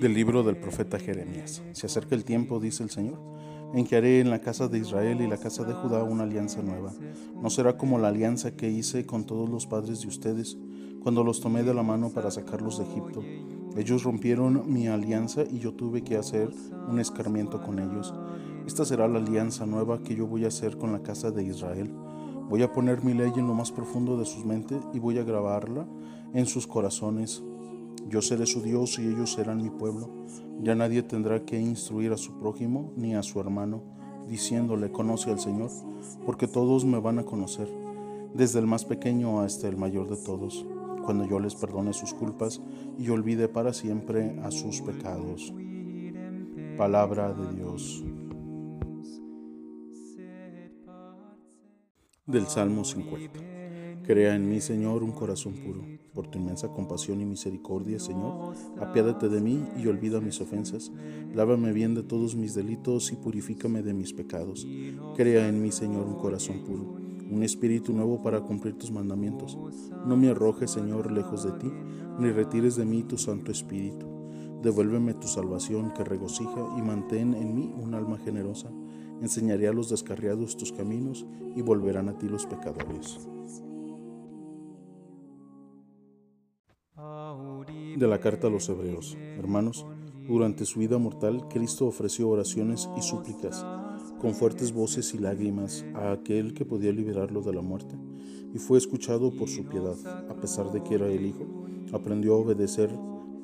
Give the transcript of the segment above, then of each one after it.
Del libro del profeta Jeremías. Se acerca el tiempo, dice el Señor, en que haré en la casa de Israel y la casa de Judá una alianza nueva. No será como la alianza que hice con todos los padres de ustedes, cuando los tomé de la mano para sacarlos de Egipto. Ellos rompieron mi alianza y yo tuve que hacer un escarmiento con ellos. Esta será la alianza nueva que yo voy a hacer con la casa de Israel. Voy a poner mi ley en lo más profundo de sus mentes y voy a grabarla en sus corazones. Yo seré su Dios y ellos serán mi pueblo. Ya nadie tendrá que instruir a su prójimo ni a su hermano, diciéndole, conoce al Señor, porque todos me van a conocer, desde el más pequeño hasta el mayor de todos, cuando yo les perdone sus culpas y olvide para siempre a sus pecados. Palabra de Dios. Del Salmo 50. Crea en mí, Señor, un corazón puro. Por tu inmensa compasión y misericordia, Señor, apiádate de mí y olvida mis ofensas. Lávame bien de todos mis delitos y purifícame de mis pecados. Crea en mí, Señor, un corazón puro, un espíritu nuevo para cumplir tus mandamientos. No me arrojes, Señor, lejos de ti, ni retires de mí tu Santo Espíritu. Devuélveme tu salvación que regocija y mantén en mí un alma generosa. Enseñaré a los descarriados tus caminos y volverán a ti los pecadores. De la carta a los Hebreos. Hermanos, durante su vida mortal, Cristo ofreció oraciones y súplicas con fuertes voces y lágrimas a aquel que podía liberarlo de la muerte, y fue escuchado por su piedad, a pesar de que era el Hijo. Aprendió a obedecer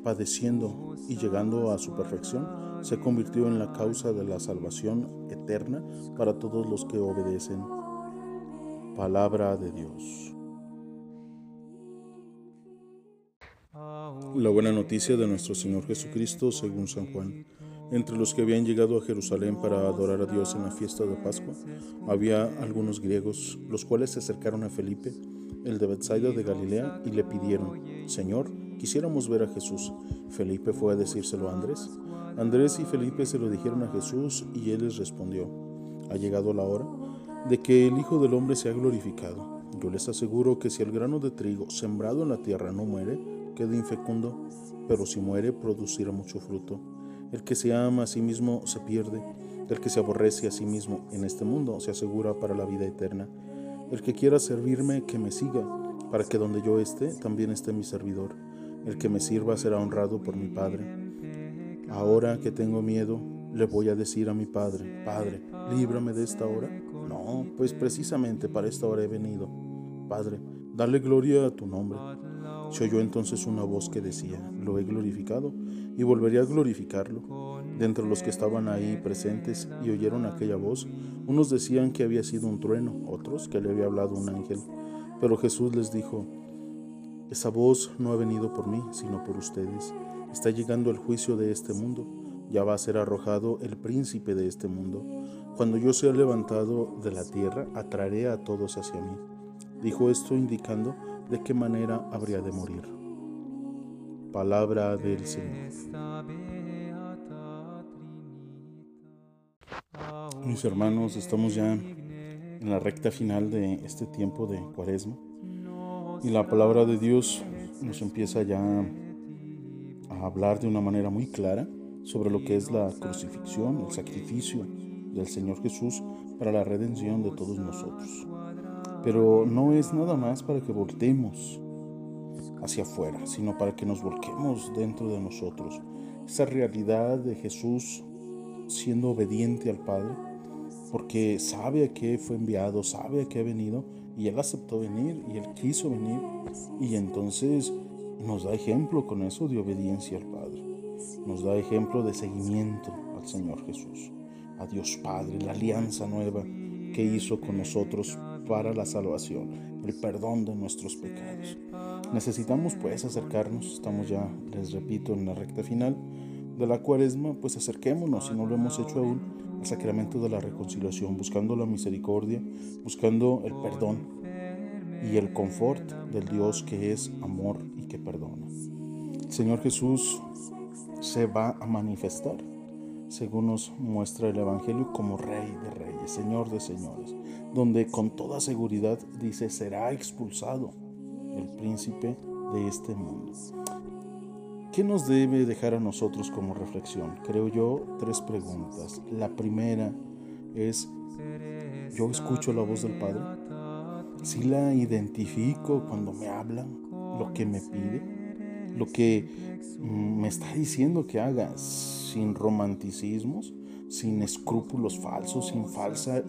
padeciendo y llegando a su perfección, se convirtió en la causa de la salvación eterna para todos los que obedecen. Palabra de Dios. La buena noticia de nuestro Señor Jesucristo según San Juan. Entre los que habían llegado a Jerusalén para adorar a Dios en la fiesta de Pascua, había algunos griegos, los cuales se acercaron a Felipe, el de Bethsaida de Galilea, y le pidieron, Señor, quisiéramos ver a Jesús. Felipe fue a decírselo a Andrés. Andrés y Felipe se lo dijeron a Jesús y él les respondió, ha llegado la hora de que el Hijo del Hombre sea glorificado. Yo les aseguro que si el grano de trigo sembrado en la tierra no muere, queda infecundo, pero si muere producirá mucho fruto. El que se ama a sí mismo se pierde, el que se aborrece a sí mismo en este mundo se asegura para la vida eterna. El que quiera servirme, que me siga, para que donde yo esté, también esté mi servidor. El que me sirva será honrado por mi Padre. Ahora que tengo miedo, le voy a decir a mi Padre, Padre, líbrame de esta hora. No, pues precisamente para esta hora he venido. Padre, dale gloria a tu nombre. Se oyó entonces una voz que decía, lo he glorificado y volvería a glorificarlo. De entre los que estaban ahí presentes y oyeron aquella voz, unos decían que había sido un trueno, otros que le había hablado un ángel. Pero Jesús les dijo, esa voz no ha venido por mí, sino por ustedes. Está llegando el juicio de este mundo. Ya va a ser arrojado el príncipe de este mundo. Cuando yo sea levantado de la tierra, atraeré a todos hacia mí. Dijo esto indicando de qué manera habría de morir. Palabra del Señor. Mis hermanos, estamos ya en la recta final de este tiempo de cuaresma y la palabra de Dios nos empieza ya a hablar de una manera muy clara sobre lo que es la crucifixión, el sacrificio del Señor Jesús para la redención de todos nosotros. Pero no es nada más para que voltemos hacia afuera, sino para que nos volquemos dentro de nosotros. Esa realidad de Jesús siendo obediente al Padre, porque sabe a qué fue enviado, sabe a qué ha venido, y Él aceptó venir, y Él quiso venir, y entonces nos da ejemplo con eso de obediencia al Padre. Nos da ejemplo de seguimiento al Señor Jesús, a Dios Padre, la alianza nueva que hizo con nosotros para la salvación, el perdón de nuestros pecados. Necesitamos pues acercarnos, estamos ya, les repito, en la recta final de la cuaresma, pues acerquémonos, si no lo hemos hecho aún, al sacramento de la reconciliación, buscando la misericordia, buscando el perdón y el confort del Dios que es amor y que perdona. El Señor Jesús se va a manifestar, según nos muestra el Evangelio, como Rey de Reyes, Señor de Señores, donde con toda seguridad dice será expulsado el príncipe de este mundo. ¿Qué nos debe dejar a nosotros como reflexión? Creo yo tres preguntas. La primera es, ¿yo escucho la voz del Padre? Si la identifico cuando me hablan, lo que me pide, lo que mm, me está diciendo que haga, sin romanticismos, sin escrúpulos falsos, sin falsa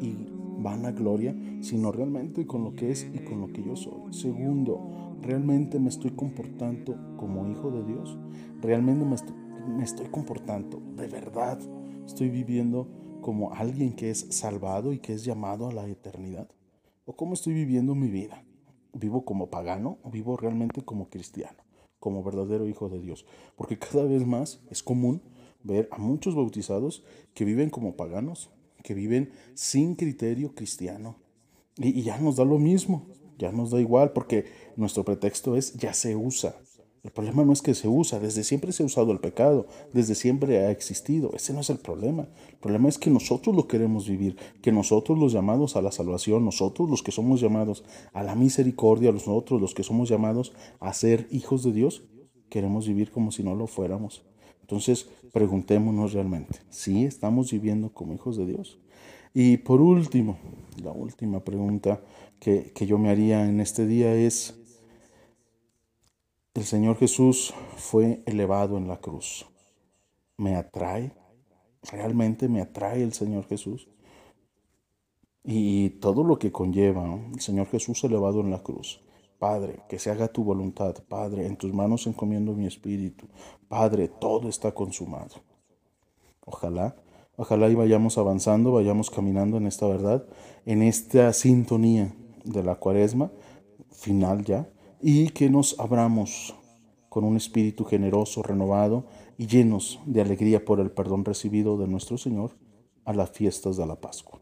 y vana gloria, sino realmente con lo que es y con lo que yo soy. Segundo, ¿realmente me estoy comportando como hijo de Dios? ¿Realmente me estoy, me estoy comportando de verdad? ¿Estoy viviendo como alguien que es salvado y que es llamado a la eternidad? ¿O cómo estoy viviendo mi vida? ¿Vivo como pagano o vivo realmente como cristiano? como verdadero hijo de Dios. Porque cada vez más es común ver a muchos bautizados que viven como paganos, que viven sin criterio cristiano. Y, ya nos da lo mismo, ya nos da igual, porque nuestro pretexto es ya se usa. El problema no es que se usa, desde siempre se ha usado el pecado, desde siempre ha existido. Ese no es el problema. El problema es que nosotros lo queremos vivir, que nosotros los llamados a la salvación, nosotros los que somos llamados a la misericordia, nosotros los que somos llamados a ser hijos de Dios, queremos vivir como si no lo fuéramos. Entonces, preguntémonos realmente, ¿sí estamos viviendo como hijos de Dios? Y por último, la última pregunta que, que yo me haría en este día es, el Señor Jesús fue elevado en la cruz. ¿Me atrae? ¿Realmente me atrae el Señor Jesús? Y todo lo que conlleva el Señor Jesús elevado en la cruz. Padre, que se haga tu voluntad. Padre, en tus manos encomiendo mi espíritu. Padre, todo está consumado. Ojalá, ojalá y vayamos avanzando, vayamos caminando en esta verdad, en esta sintonía de la cuaresma, final ya, y que nos abramos con un espíritu generoso, renovado y llenos de alegría por el perdón recibido de nuestro Señor a las fiestas de la Pascua.